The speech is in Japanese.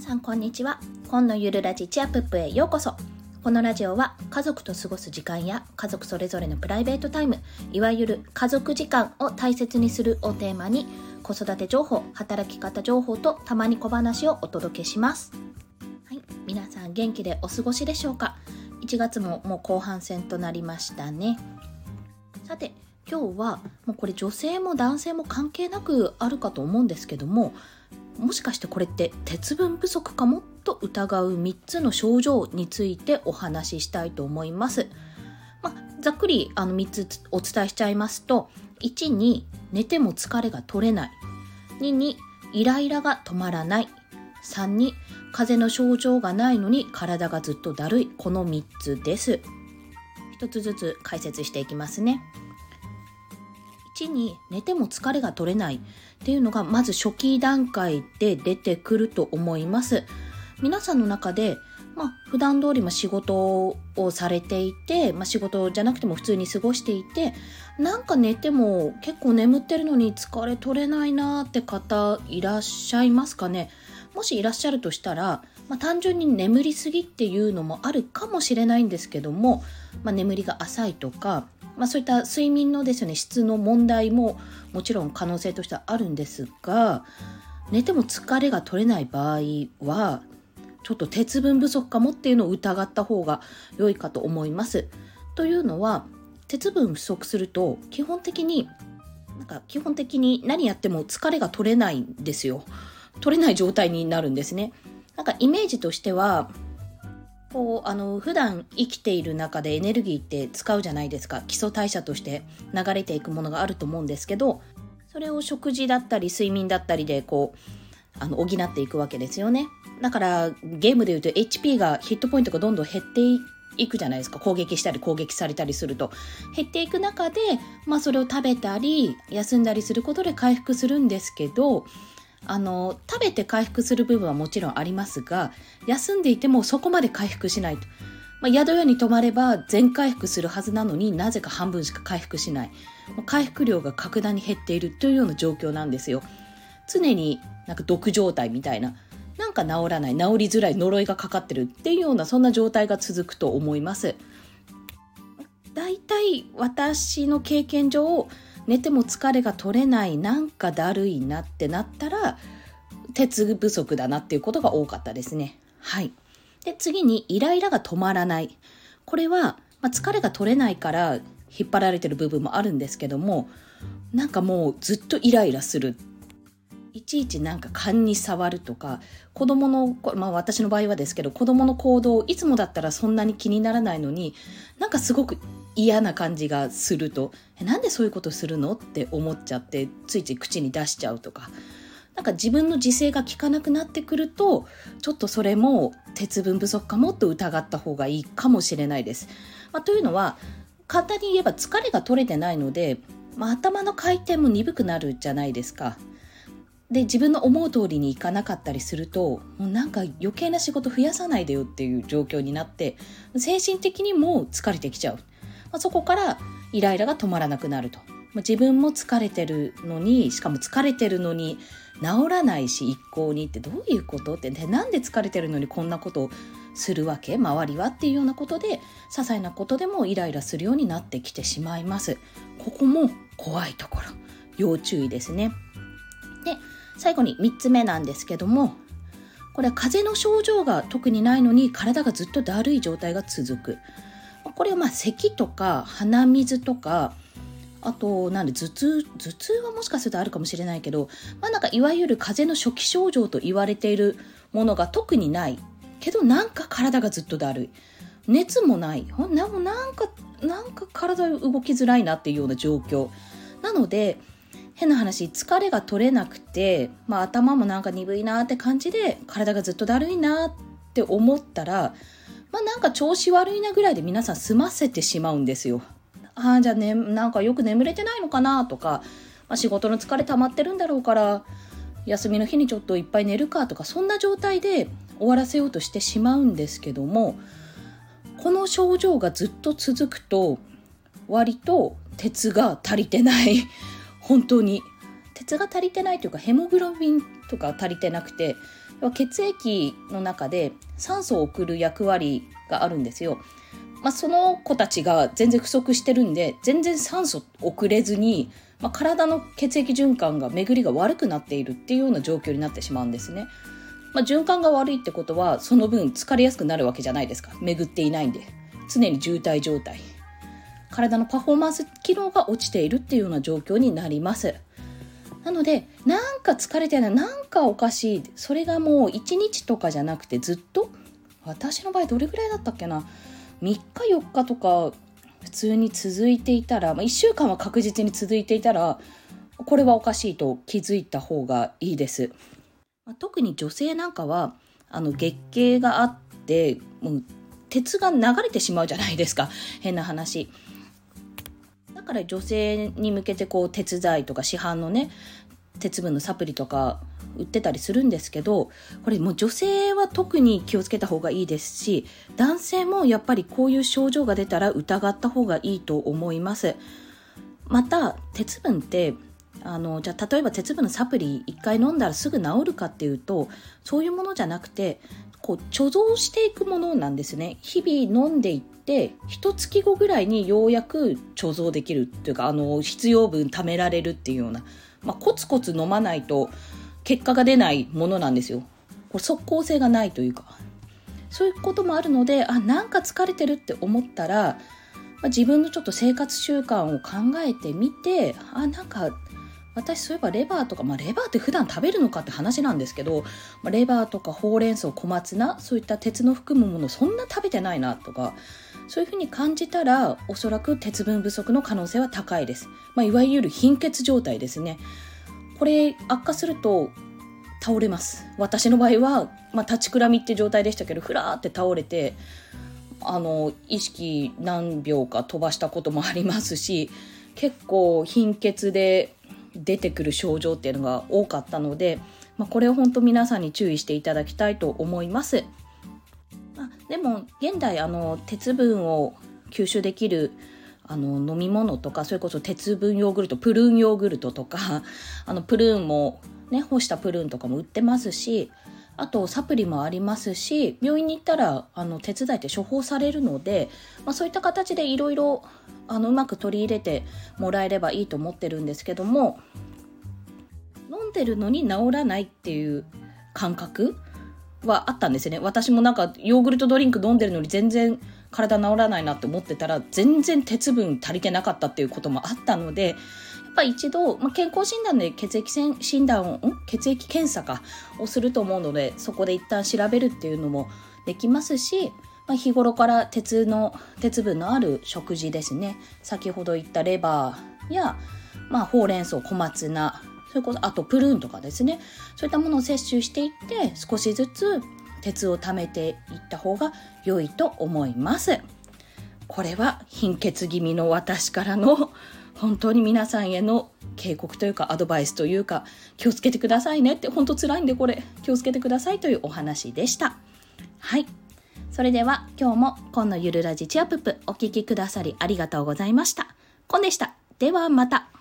皆さんこんにちは。今のゆるラジチアプップへようこそ。このラジオは家族と過ごす時間や家族それぞれのプライベートタイムいわゆる家族時間を大切にするをテーマに子育て情報働き方情報とたまに小話をお届けします。はい。皆さん元気でお過ごしでしょうか？1月ももう後半戦となりましたね。さて今日はもうこれ女性も男性も関係なくあるかと思うんですけどももしかしてこれって鉄分不足かもと疑う3つの症状についてお話ししたいと思います。まあ、ざっくりあの3つお伝えしちゃいますと1に寝ても疲れが取れない。2にイライラが止まらない。3に風邪の症状がないのに体がずっとだるい。この3つです。1つずつ解説していきますね。1に寝ても疲れが取れない。っていうのがまず初期段階で出てくると思います。皆さんの中で、まあ、普段通り仕事をされていて、まあ、仕事じゃなくても普通に過ごしていてなんか寝ても結構眠ってるのに疲れ取れないなーって方いらっしゃいますかね？もしいらっしゃるとしたら、まあ、単純に眠りすぎっていうのもあるかもしれないんですけども、まあ、眠りが浅いとかまあ、そういった睡眠のですね質の問題ももちろん可能性としてはあるんですが寝ても疲れが取れない場合はちょっと鉄分不足かもっていうのを疑った方が良いかと思います。というのは鉄分不足すると基本的になんか基本的に何やっても疲れが取れないんですよ。取れない状態になるんですね。なんかイメージとしてはこうあの普段生きている中でエネルギーって使うじゃないですか。基礎代謝として流れていくものがあると思うんですけどそれを食事だったり睡眠だったりでこうあの補っていくわけですよね。だからゲームでいうと HP がヒットポイントがどんどん減っていくじゃないですか。攻撃したり攻撃されたりすると。減っていく中で、まあ、それを食べたり休んだりすることで回復するんですけどあの食べて回復する部分はもちろんありますが休んでいてもそこまで回復しないと、まあ、宿屋に泊まれば全回復するはずなのになぜか半分しか回復しない。回復量が格段に減っているというような状況なんですよ。常になんか毒状態みたいな。なんか治らない。治りづらい呪いがかかってるっていうようなそんな状態が続くと思います。大体私の経験上寝ても疲れが取れないなんかだるいなってなったら鉄不足だなっていうことが多かったですね。はい。で、次にイライラが止まらない。これは、まあ、疲れが取れないから引っ張られてる部分もあるんですけども、なんかもうずっとイライラする。いちいちなんか勘に触るとか、子供の、まあ私の場合はですけど、子供の行動、いつもだったらそんなに気にならないのに、なんかすごく嫌な感じがすると、え、なんでそういうことするのって思っちゃって、ついつい口に出しちゃうとか、なんか自分の自制が効かなくなってくるとちょっとそれも鉄分不足かもと疑った方がいいかもしれないです。まあ、というのは簡単に言えば疲れが取れてないので、まあ、頭の回転も鈍くなるじゃないですか。で自分の思う通りにいかなかったりするともうなんか余計な仕事増やさないでよっていう状況になって精神的にも疲れてきちゃう、まあ、そこからイライラが止まらなくなると。自分も疲れてるのにしかも疲れてるのに治らないし一向に。ってどういうこと？って。でなんで疲れてるのにこんなことをするわけ？周りはっていうようなことで些細なことでもイライラするようになってきてしまいます。ここも怖いところ。要注意ですね。で最後に3つ目なんですけどもこれは風邪の症状が特にないのに体がずっとだるい状態が続く。これはまあ咳とか鼻水とかあと、なんで頭痛、頭痛はもしかするとあるかもしれないけど、まあなんかいわゆる風邪の初期症状と言われているものが特にない。けどなんか体がずっとだるい。熱もない。ほんなんか、なんか体動きづらいなっていうような状況。なので、変な話、疲れが取れなくて、まあ頭もなんか鈍いなって感じで、体がずっとだるいなって思ったら、まあなんか調子悪いなぐらいで皆さん済ませてしまうんですよ。ああじゃあねなんかよく眠れてないのかなとか、まあ、仕事の疲れ溜まってるんだろうから休みの日にちょっといっぱい寝るかとかそんな状態で終わらせようとしてしまうんですけどもこの症状がずっと続くと割と鉄が足りてない 本当に鉄が足りてないというかヘモグロビンとか足りてなくて血液の中で酸素を送る役割があるんですよ。まあ、その子たちが全然不足してるんで全然酸素送れずに、まあ、体の血液循環が巡りが悪くなっているっていうような状況になってしまうんですね。まあ、循環が悪いってことはその分疲れやすくなるわけじゃないですか巡っていないんで常に渋滞状態体のパフォーマンス機能が落ちているっていうような状況になりますなのでなんか疲れてないなんかおかしいそれがもう1日とかじゃなくてずっと私の場合どれぐらいだったっけな3日4日とか普通に続いていたら、まあ、1週間は確実に続いていたらこれはおかしいと気づいた方がいいです。まあ、特に女性なんかはあの月経があってもう鉄が流れてしまうじゃないですか変な話。だから女性に向けてこう鉄剤とか市販のね鉄分のサプリとか売ってたりするんですけどこれもう女性は特に気をつけた方がいいですし男性もやっぱりこういう症状が出たら疑った方がいいと思います。また鉄分ってあのじゃあ例えば鉄分のサプリ1回飲んだらすぐ治るかっていうとそういうものじゃなくてこう貯蔵していくものなんですね日々飲んでいって一月後ぐらいにようやく貯蔵できるっていうかあの必要分貯められるっていうような、まあ、コツコツ飲まないと結果が出ないものなんですよ。これ即効性がないというか。そういうこともあるので、あ、なんか疲れてるって思ったら、まあ、自分のちょっと生活習慣を考えてみて、あ、なんか私そういえばレバーとか、まあ、レバーって普段食べるのかって話なんですけど、まあ、レバーとかほうれん草小松菜そういった鉄の含むものそんな食べてないなとかそういうふうに感じたらおそらく鉄分不足の可能性は高いです、まあ、いわゆる貧血状態ですね。これ悪化すると倒れます。私の場合は、まあ、立ちくらみって状態でしたけどふらーって倒れてあの意識何秒か飛ばしたこともありますし結構貧血で出てくる症状っていうのが多かったので、まあ、これを本当皆さんに注意していただきたいと思います。あでも現代あの鉄分を吸収できるあの飲み物とかそれこそ鉄分ヨーグルトプルーンヨーグルトとか あのプルーンもね干したプルーンとかも売ってますしあとサプリもありますし病院に行ったらあの手伝いって処方されるので、まあ、そういった形でいろいろうまく取り入れてもらえればいいと思ってるんですけども飲んでるのに治らないっていう感覚はあったんですよね。私もなんかヨーグルトドリンク飲んでるのに全然体治らないなって思ってたら全然鉄分足りてなかったっていうこともあったのでぱ一度、まあ、健康診断で血液診断を血液検査かをすると思うのでそこで一旦調べるっていうのもできますし、まあ、日頃から鉄の鉄分のある食事ですね。先ほど言ったレバーや、まあ、ほうれん草小松菜それこそあとプルーンとかですね。そういったものを摂取していって少しずつ鉄を貯めていった方が良いと思います。これは貧血気味の私からの本当に皆さんへの警告というかアドバイスというか気をつけてくださいねって本当辛いんでこれ気をつけてくださいというお話でした。はい。それでは今日も今のゆるラジチアップお聴きくださりありがとうございました。コンでした。ではまた。